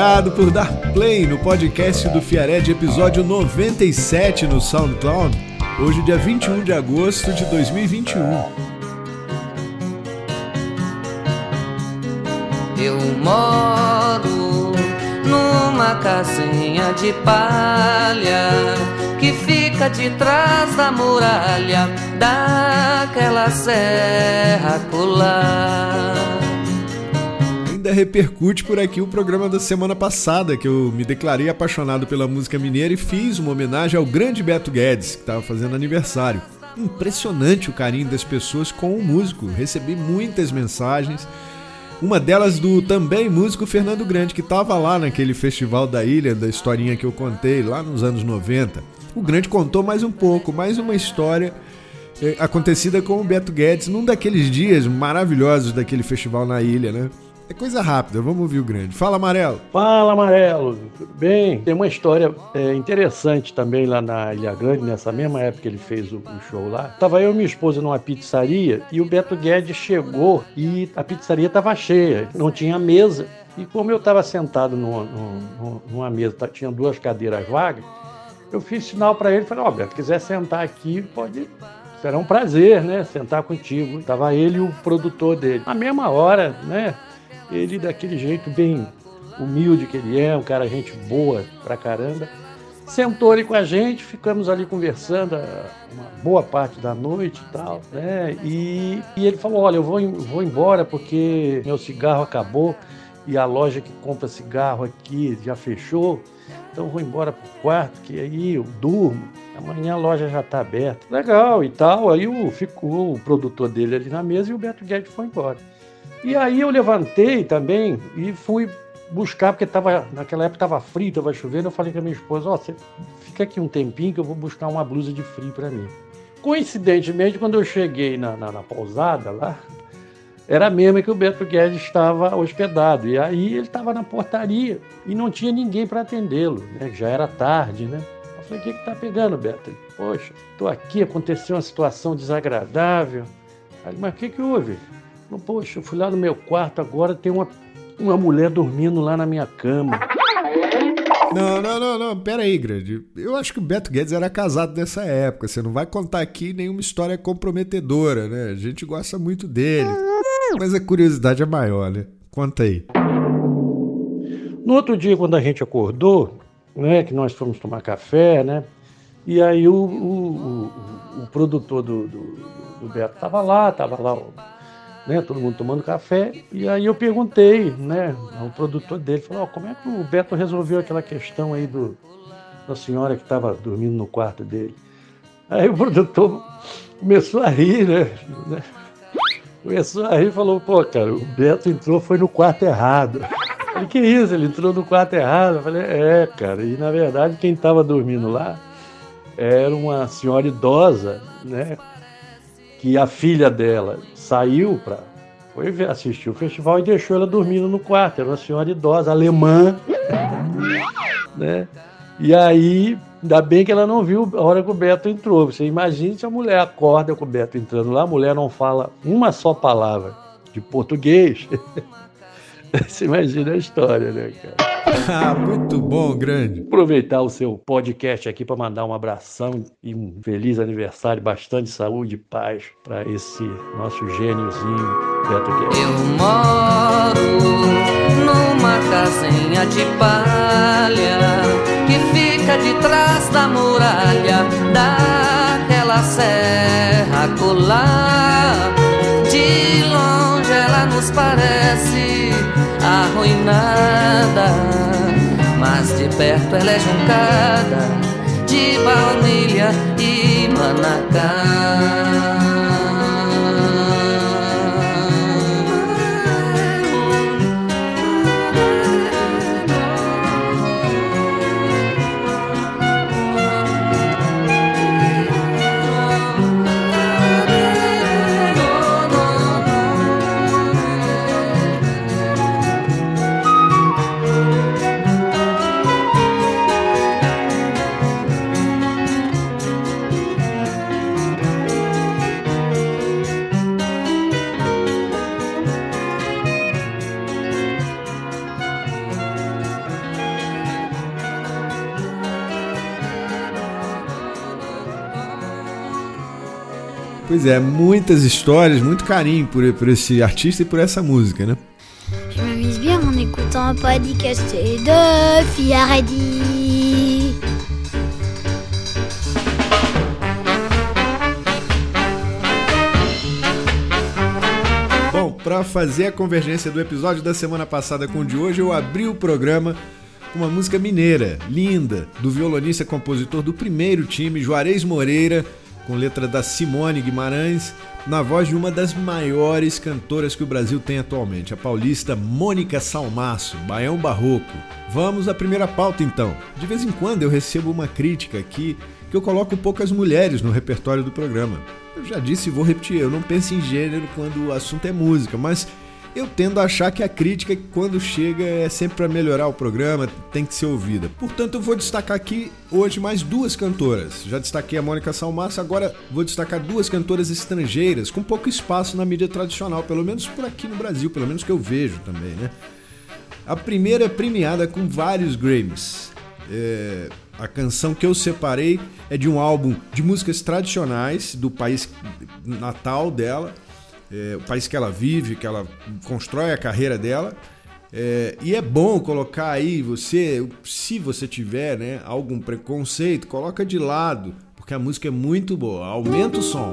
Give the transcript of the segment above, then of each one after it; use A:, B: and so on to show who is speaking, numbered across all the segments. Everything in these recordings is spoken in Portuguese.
A: Obrigado por dar play no podcast do Fiared, episódio 97 no SoundCloud, hoje, dia 21 de agosto de 2021.
B: Eu moro numa casinha de palha que fica de trás da muralha daquela serra colar
A: ainda repercute por aqui o programa da semana passada, que eu me declarei apaixonado pela música mineira e fiz uma homenagem ao grande Beto Guedes, que estava fazendo aniversário. Impressionante o carinho das pessoas com o músico. Recebi muitas mensagens. Uma delas do também músico Fernando Grande, que estava lá naquele festival da ilha, da historinha que eu contei, lá nos anos 90. O Grande contou mais um pouco, mais uma história eh, acontecida com o Beto Guedes num daqueles dias maravilhosos daquele festival na ilha, né? É coisa rápida, vamos ouvir o grande. Fala, Amarelo.
C: Fala, Amarelo. Tudo bem? Tem uma história é, interessante também lá na Ilha Grande, nessa mesma época que ele fez o, o, show lá. Tava eu e minha esposa numa pizzaria e o Beto Guedes chegou e a pizzaria tava cheia, não tinha mesa. E como eu estava sentado numa, numa, numa mesa, tá, tinha duas cadeiras vagas, eu fiz sinal para ele, falei, ó, oh, Beto, quiser sentar aqui, pode será um prazer, né, sentar contigo. Tava ele e o produtor dele. Na mesma hora, né, ele daquele jeito bem humilde que ele é, um cara gente boa pra caramba. Sentou ali com a gente, ficamos ali conversando uma boa parte da noite e tal, né? E, e ele falou: Olha, eu vou, vou embora porque meu cigarro acabou e a loja que compra cigarro aqui já fechou. Então vou embora pro quarto, que aí eu durmo. Amanhã a loja já está aberta. Legal e tal. Aí o, ficou o produtor dele ali na mesa e o Beto Guedes foi embora. E aí eu levantei também e fui buscar, porque tava, naquela época estava frio, estava chovendo. Eu falei com a minha esposa: Ó, oh, você fica aqui um tempinho que eu vou buscar uma blusa de frio para mim. Coincidentemente, quando eu cheguei na, na, na pousada lá, era a mesma que o Beto Guedes estava hospedado. E aí ele estava na portaria e não tinha ninguém para atendê-lo, né? já era tarde, né? Eu falei, o que está pegando, Beto? Poxa, estou aqui, aconteceu uma situação desagradável. Aí, mas o que, que houve? Falei, Poxa, eu fui lá no meu quarto agora, tem uma, uma mulher dormindo lá na minha cama.
D: Não, não, não, não, pera aí, grande. Eu acho que o Beto Guedes era casado nessa época. Você não vai contar aqui nenhuma história comprometedora, né? A gente gosta muito dele. Mas a curiosidade é maior, né? Conta aí.
C: No outro dia, quando a gente acordou, né, que nós fomos tomar café, né? E aí o, o, o, o produtor do, do, do Beto estava lá, estava lá, né, todo mundo tomando café. E aí eu perguntei, né, ao produtor dele, falou, oh, como é que o Beto resolveu aquela questão aí do, da senhora que estava dormindo no quarto dele? Aí o produtor começou a rir, né? Começou a rir e falou, pô, cara, o Beto entrou, foi no quarto errado. Eu falei, que isso? Ele entrou no quarto errado? Eu falei, é, cara, e na verdade quem estava dormindo lá era uma senhora idosa, né? Que a filha dela saiu para foi assistir o festival e deixou ela dormindo no quarto. Era uma senhora idosa, alemã, né? E aí Ainda bem que ela não viu a hora que o Beto entrou. Você imagina se a mulher acorda com o Beto entrando lá, a mulher não fala uma só palavra de português. Você imagina a história, né, cara?
D: Ah, muito bom, grande.
C: Aproveitar o seu podcast aqui para mandar um abração e um feliz aniversário, bastante saúde e paz para esse nosso gêniozinho Beto Guedes.
B: Eu moro numa casinha de palha que fica de trás da muralha daquela serra colar. De parece arruinada, mas de perto ela é juncada de baunilha e manacá.
D: Pois é, muitas histórias, muito carinho por, por esse artista e por essa música, né?
E: Je m'amuse bien en écoutant un podcast de Fiaradi.
D: Bom, para fazer a convergência do episódio da semana passada com o de hoje, eu abri o programa com uma música mineira, linda, do violonista e compositor do primeiro time, Juarez Moreira, com letra da Simone Guimarães, na voz de uma das maiores cantoras que o Brasil tem atualmente, a paulista Mônica Salmaço, Baião Barroco. Vamos à primeira pauta então. De vez em quando eu recebo uma crítica aqui que eu coloco poucas mulheres no repertório do programa. Eu já disse e vou repetir, eu não penso em gênero quando o assunto é música, mas eu tendo a achar que a crítica, quando chega, é sempre para melhorar o programa, tem que ser ouvida. Portanto, eu vou destacar aqui hoje mais duas cantoras. Já destaquei a Mônica Salmaça, agora vou destacar duas cantoras estrangeiras com pouco espaço na mídia tradicional, pelo menos por aqui no Brasil, pelo menos que eu vejo também, né? A primeira é premiada com vários Grammys. É... A canção que eu separei é de um álbum de músicas tradicionais do país natal dela, é, o país que ela vive, que ela constrói a carreira dela. É, e é bom colocar aí você, se você tiver né, algum preconceito, coloca de lado, porque a música é muito boa. Aumenta o som.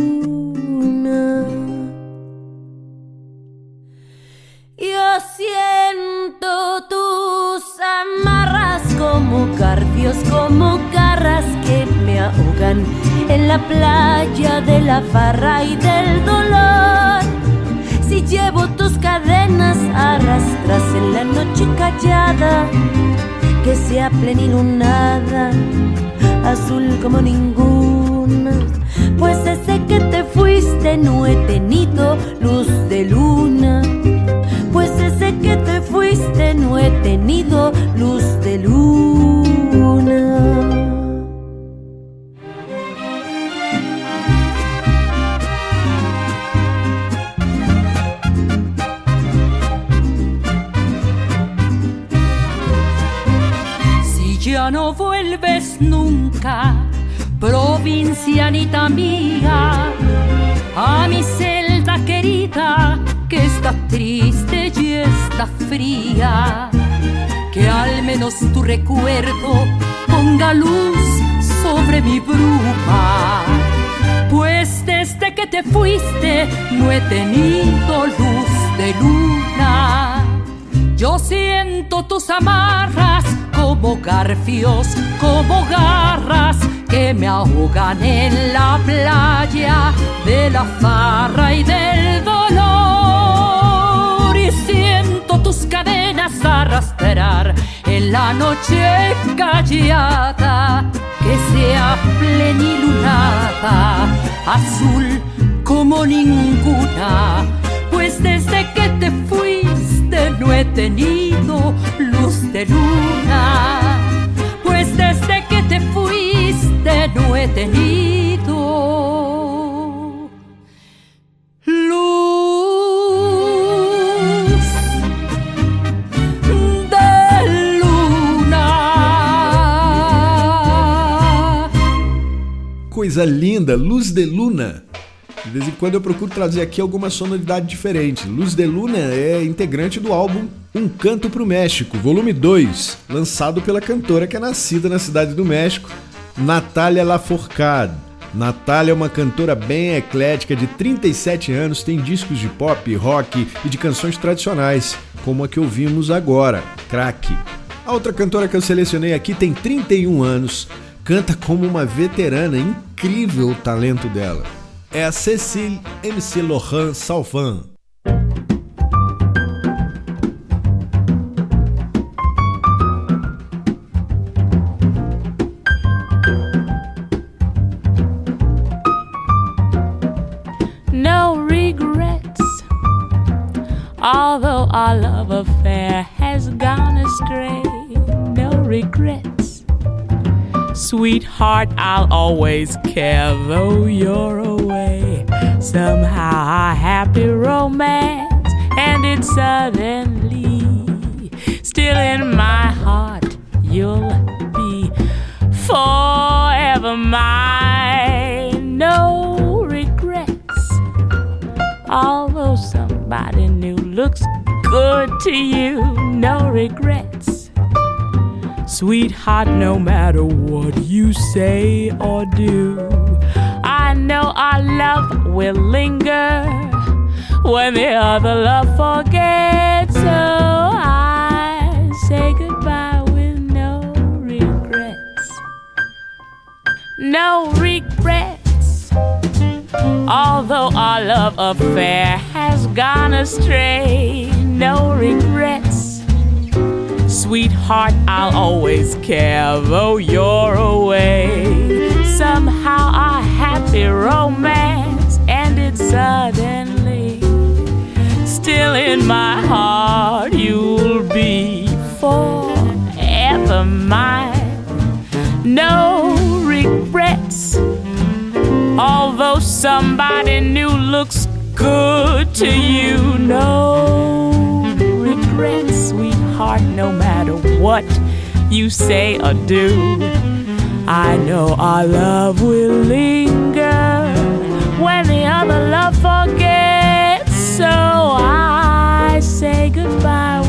F: como ninguna. Pues desde que te fuiste no he tenido luz de luna. Pues desde que te fuiste no he tenido luz de luna
G: provincianita mía, a mi celda querida que está triste y está fría. Que al menos tu recuerdo ponga luz sobre mi bruma. Pues desde que te fuiste no he tenido luz de luna. Yo siento tus amarras como garfios, como garras que me ahogan en la playa de la farra y del dolor. Y siento tus cadenas arrastrar en la noche callada que sea plenilunada, azul como ninguna. Pues desde que te fuiste no he tenido luz de luna. No he tenido luz de luna.
D: Coisa linda, luz de luna. De vez em quando eu procuro trazer aqui alguma sonoridade diferente. Luz de Luna é integrante do álbum Um Canto pro México, volume 2, lançado pela cantora que é nascida na cidade do México Natália Lafourcade. Natália é uma cantora bem eclética de 37 anos, tem discos de pop, rock e de canções tradicionais, como a que ouvimos agora, Crack. A outra cantora que eu selecionei aqui tem 31 anos, canta como uma veterana, incrível o talento dela. É a Cécile MC Lohan Salvan.
H: Our love affair has gone astray, no regrets. Sweetheart, I'll always care though you're away. Somehow our happy romance ended suddenly. Still in my heart, you'll be forever mine. No regrets. Although somebody new looks good to you, no regrets. Sweetheart, no matter what you say or do, I know our love will linger when the other love forgets. So I say goodbye with no regrets. No regrets. Although our love affair has gone astray, no regrets. Sweetheart, I'll always care though you're away. Somehow our happy romance ended suddenly. Still in my heart, you'll be forever mine. No regrets. Although somebody new looks good to you, no sweetheart, no matter what you say or do. I know our love will linger when the other love forgets. So I say goodbye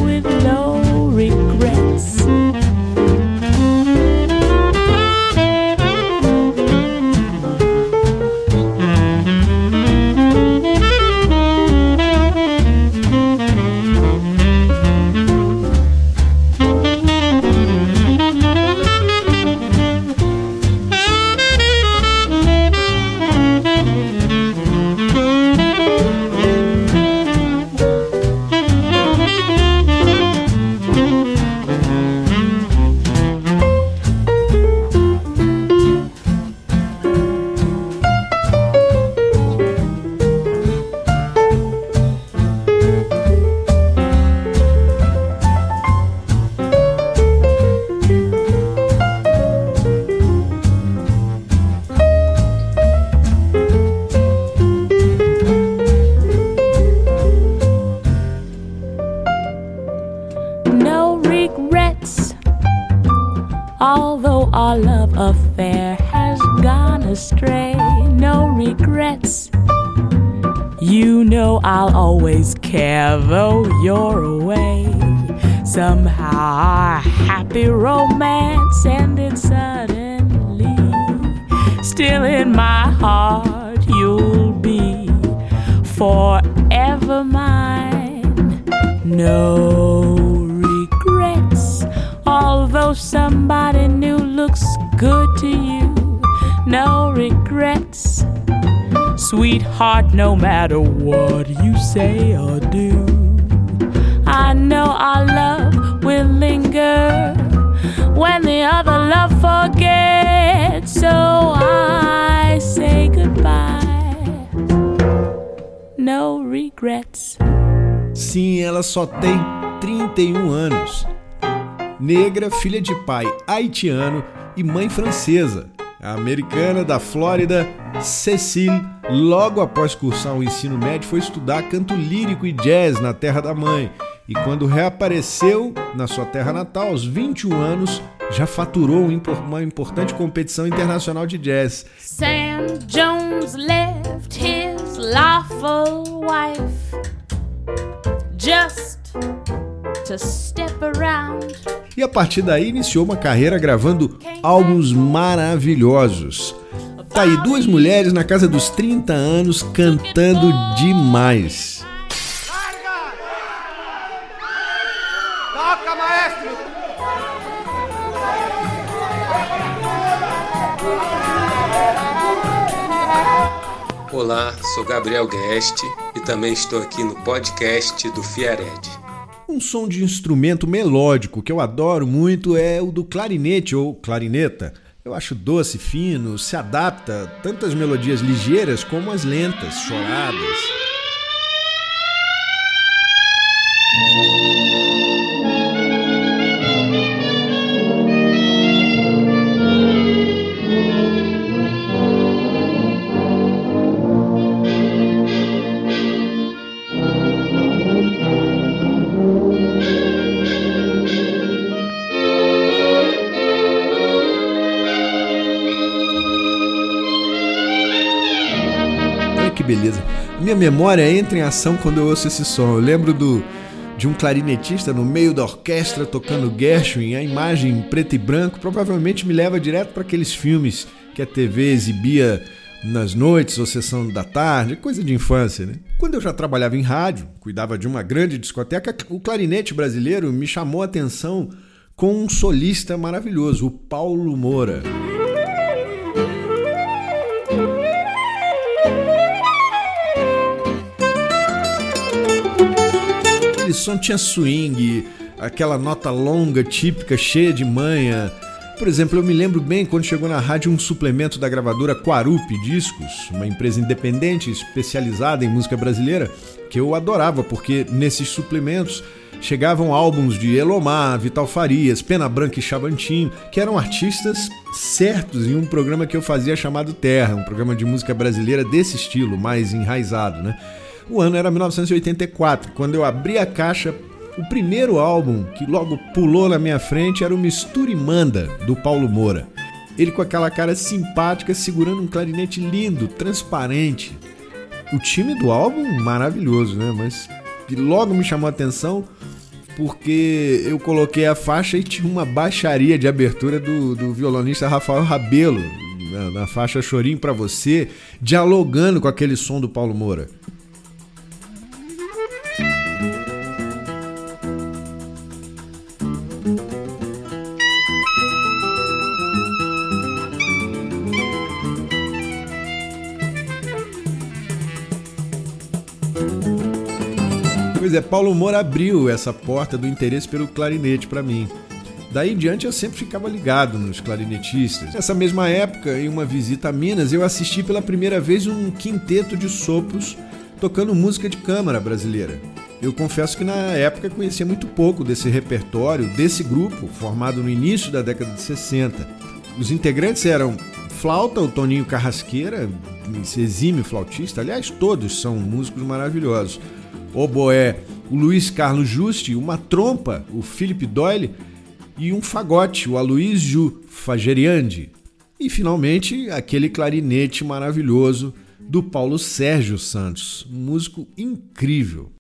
H: Sweetheart, no matter what you say or do, I know our love will linger when the other love forgets. So I say goodbye. No regrets.
D: Sim, ela só tem 31 anos. Negra, filha de pai haitiano e mãe francesa. A americana da Flórida, Cecile, logo após cursar o ensino médio, foi estudar canto lírico e jazz na terra da mãe. E quando reapareceu na sua terra natal, aos 21 anos, já faturou uma importante competição internacional de jazz.
G: Sam Jones left his lawful wife just.
D: E a partir daí iniciou uma carreira gravando álbuns maravilhosos. Tá aí duas mulheres na casa dos 30 anos cantando demais.
I: Toca, maestro!
J: Olá, sou Gabriel Guest e também estou aqui no podcast do Fiared.
D: Um som de instrumento melódico que eu adoro muito é o do clarinete ou clarineta. Eu acho doce, fino, se adapta tanto às melodias ligeiras como às lentas, choradas. Minha memória entra em ação quando eu ouço esse som. Eu lembro do, de um clarinetista no meio da orquestra tocando Gershwin, a imagem em preto e branco, provavelmente me leva direto para aqueles filmes que a TV exibia nas noites ou sessão da tarde, coisa de infância, né? Quando eu já trabalhava em rádio, cuidava de uma grande discoteca, o clarinete brasileiro me chamou a atenção com um solista maravilhoso, o Paulo Moura. Aquele som tinha swing, aquela nota longa, típica, cheia de manha. Por exemplo, eu me lembro bem quando chegou na rádio um suplemento da gravadora Quarupi Discos, uma empresa independente especializada em música brasileira, que eu adorava porque nesses suplementos chegavam álbuns de Elomar, Vital Farias, Pena Branca e Chavantinho, que eram artistas certos em um programa que eu fazia chamado Terra, um programa de música brasileira desse estilo, mais enraizado, né? O ano era 1984, quando eu abri a caixa, o primeiro álbum que logo pulou na minha frente era o Mistura e Manda, do Paulo Moura. Ele com aquela cara simpática, segurando um clarinete lindo, transparente. O time do álbum, maravilhoso, né? Mas logo me chamou a atenção porque eu coloquei a faixa e tinha uma baixaria de abertura do, do violonista Rafael Rabelo, na, na faixa Chorinho para Você, dialogando com aquele som do Paulo Moura. Paulo Moura abriu essa porta do interesse pelo clarinete para mim. Daí em diante eu sempre ficava ligado nos clarinetistas. Nessa mesma época, em uma visita a Minas, eu assisti pela primeira vez um quinteto de sopros tocando música de câmara brasileira. Eu confesso que na época conhecia muito pouco desse repertório, desse grupo, formado no início da década de 60. Os integrantes eram flauta, o Toninho Carrasqueira, esse exímio flautista, aliás, todos são músicos maravilhosos oboé, o Luiz Carlos Juste, uma trompa, o Philip Doyle, e um fagote, o Aloysio Fageriandi. E finalmente aquele clarinete maravilhoso do Paulo Sérgio Santos, um músico incrível.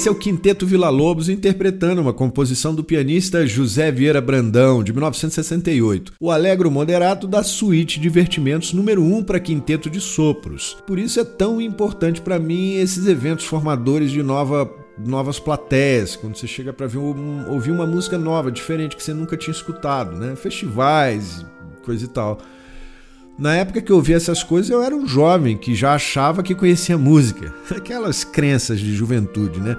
D: Esse é o Quinteto Vila Lobos interpretando uma composição do pianista José Vieira Brandão, de 1968. O Alegro Moderato da Suíte Divertimentos número 1 para quinteto de sopros. Por isso é tão importante para mim esses eventos formadores de nova novas plateias, quando você chega para um, ouvir uma música nova, diferente que você nunca tinha escutado, né? Festivais, coisa e tal. Na época que eu ouvia essas coisas, eu era um jovem que já achava que conhecia música. Aquelas crenças de juventude, né?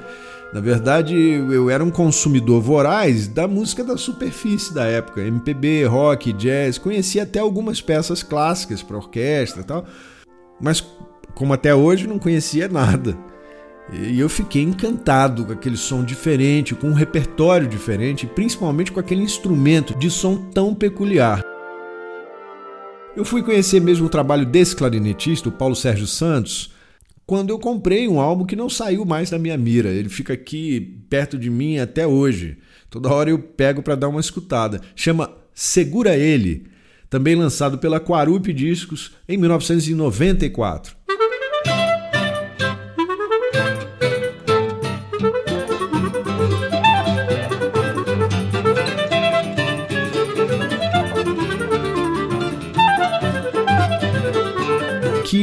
D: Na verdade, eu era um consumidor voraz da música da superfície da época, MPB, rock, jazz, conhecia até algumas peças clássicas para orquestra e tal, mas como até hoje não conhecia nada. E eu fiquei encantado com aquele som diferente, com um repertório diferente, principalmente com aquele instrumento de som tão peculiar. Eu fui conhecer mesmo o trabalho desse clarinetista, o Paulo Sérgio Santos, quando eu comprei um álbum que não saiu mais da minha mira. Ele fica aqui perto de mim até hoje. Toda hora eu pego para dar uma escutada. Chama Segura Ele, também lançado pela Quarup Discos em 1994.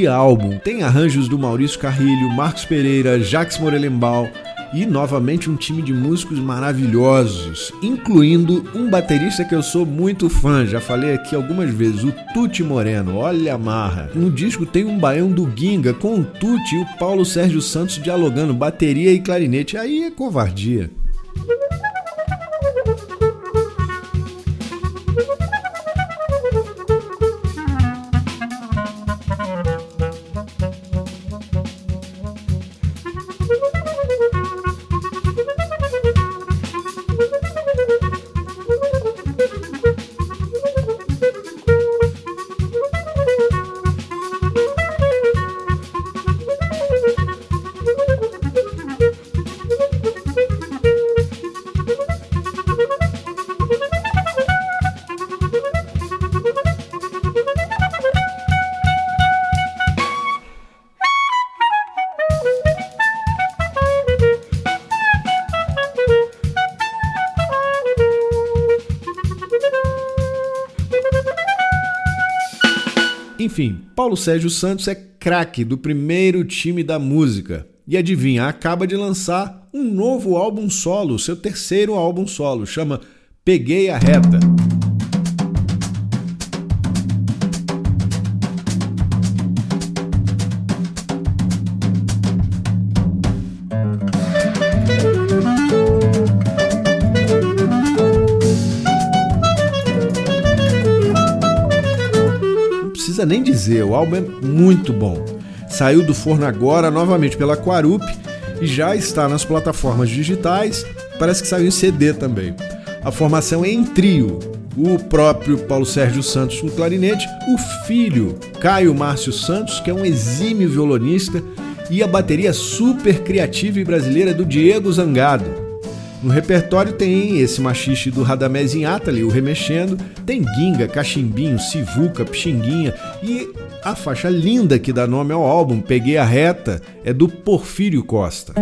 D: Álbum. Tem arranjos do Maurício Carrilho, Marcos Pereira, Jacques Morelenbaum e novamente um time de músicos maravilhosos, incluindo um baterista que eu sou muito fã, já falei aqui algumas vezes, o Tuti Moreno. Olha a marra. No disco tem um baião do Ginga com o Tuti e o Paulo Sérgio Santos dialogando bateria e clarinete. Aí é covardia. Enfim, Paulo Sérgio Santos é craque do primeiro time da música. E adivinha, acaba de lançar um novo álbum solo, seu terceiro álbum solo, chama Peguei a Reta. Precisa nem dizer, o álbum é muito bom. Saiu do forno agora, novamente pela Quarup, e já está nas plataformas digitais. Parece que saiu em CD também. A formação é em trio. O próprio Paulo Sérgio Santos no clarinete, o filho Caio Márcio Santos, que é um exímio violonista, e a bateria super criativa e brasileira do Diego Zangado. No repertório tem esse machixe do Radamés Atali, o Remexendo, tem Ginga, Cachimbinho, Sivuca, Pixinguinha e a faixa linda que dá nome ao álbum, Peguei a Reta, é do Porfírio Costa.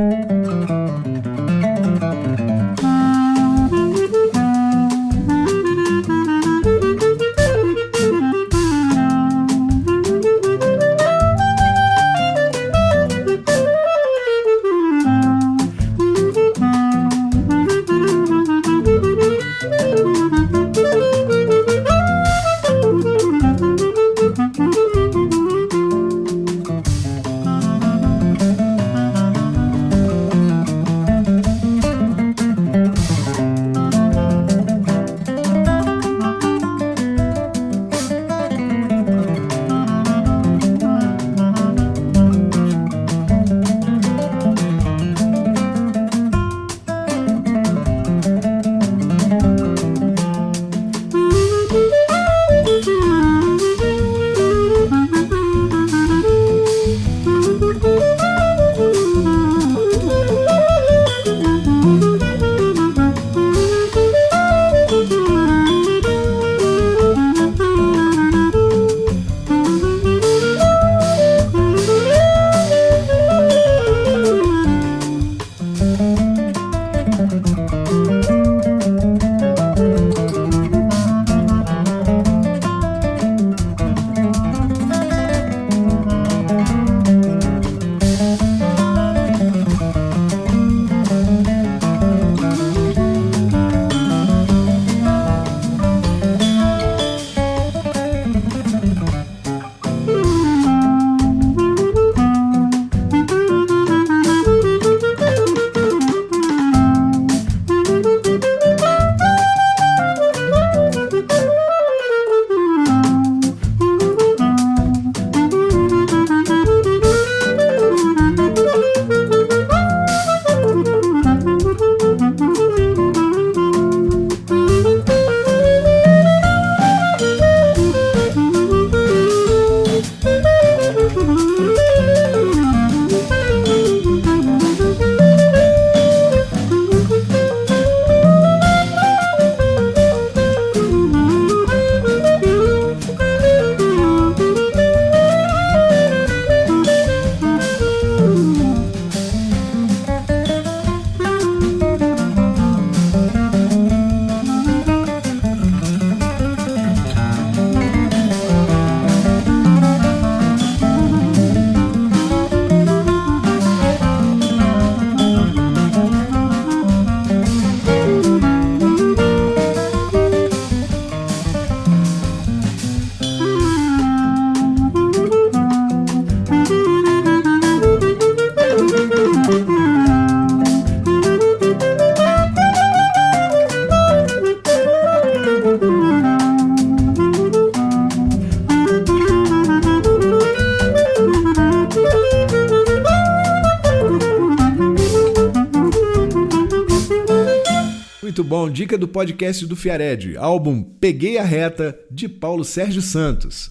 D: Dica do podcast do Fiared, álbum Peguei a Reta, de Paulo Sérgio Santos.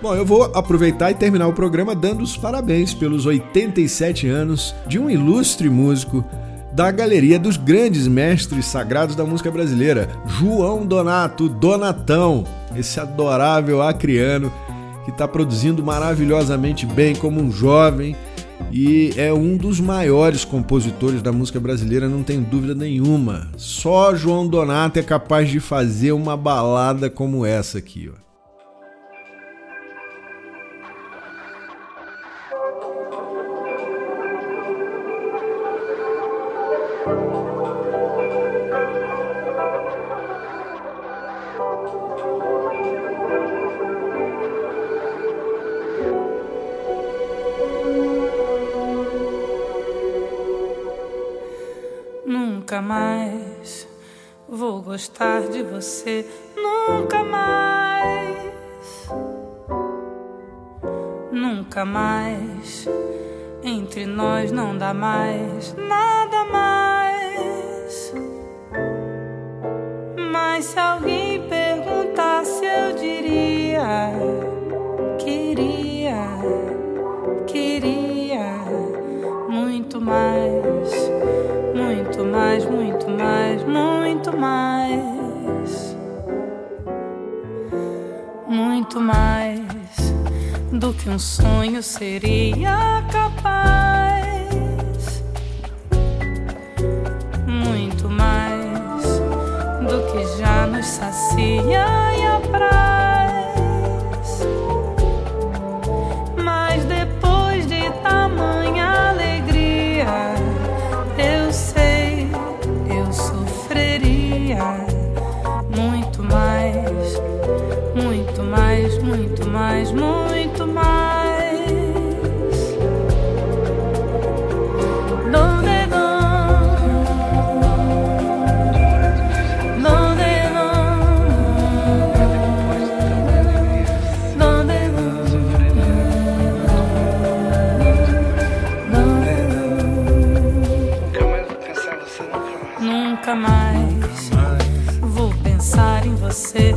D: Bom, eu vou aproveitar e terminar o programa dando os parabéns pelos 87 anos de um ilustre músico da galeria dos grandes mestres sagrados da música brasileira, João Donato Donatão, esse adorável acriano que está produzindo maravilhosamente bem como um jovem e é um dos maiores compositores da música brasileira, não tem dúvida nenhuma. Só João Donato é capaz de fazer uma balada como essa aqui, ó.
I: Você, nunca mais. Nunca mais entre nós não dá mais nada mais. Mas se alguém perguntasse, eu diria: queria, queria muito mais muito mais, muito mais, muito mais. Muito mais do que um sonho seria capaz. Muito mais do que já nos sacia Nunca mais vou pensar em você.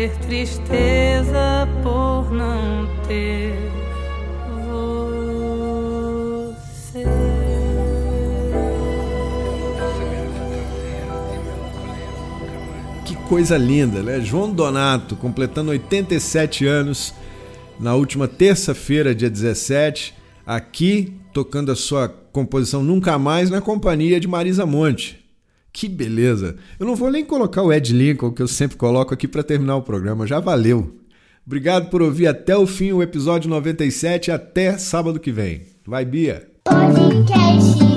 I: Ter tristeza por não ter você.
D: Que coisa linda, né? João Donato, completando 87 anos na última terça-feira, dia 17, aqui tocando a sua composição Nunca Mais na companhia de Marisa Monte. Que beleza! Eu não vou nem colocar o Ed Lincoln, que eu sempre coloco aqui para terminar o programa, já valeu. Obrigado por ouvir até o fim o episódio 97, até sábado que vem. Vai, Bia!
E: Podcast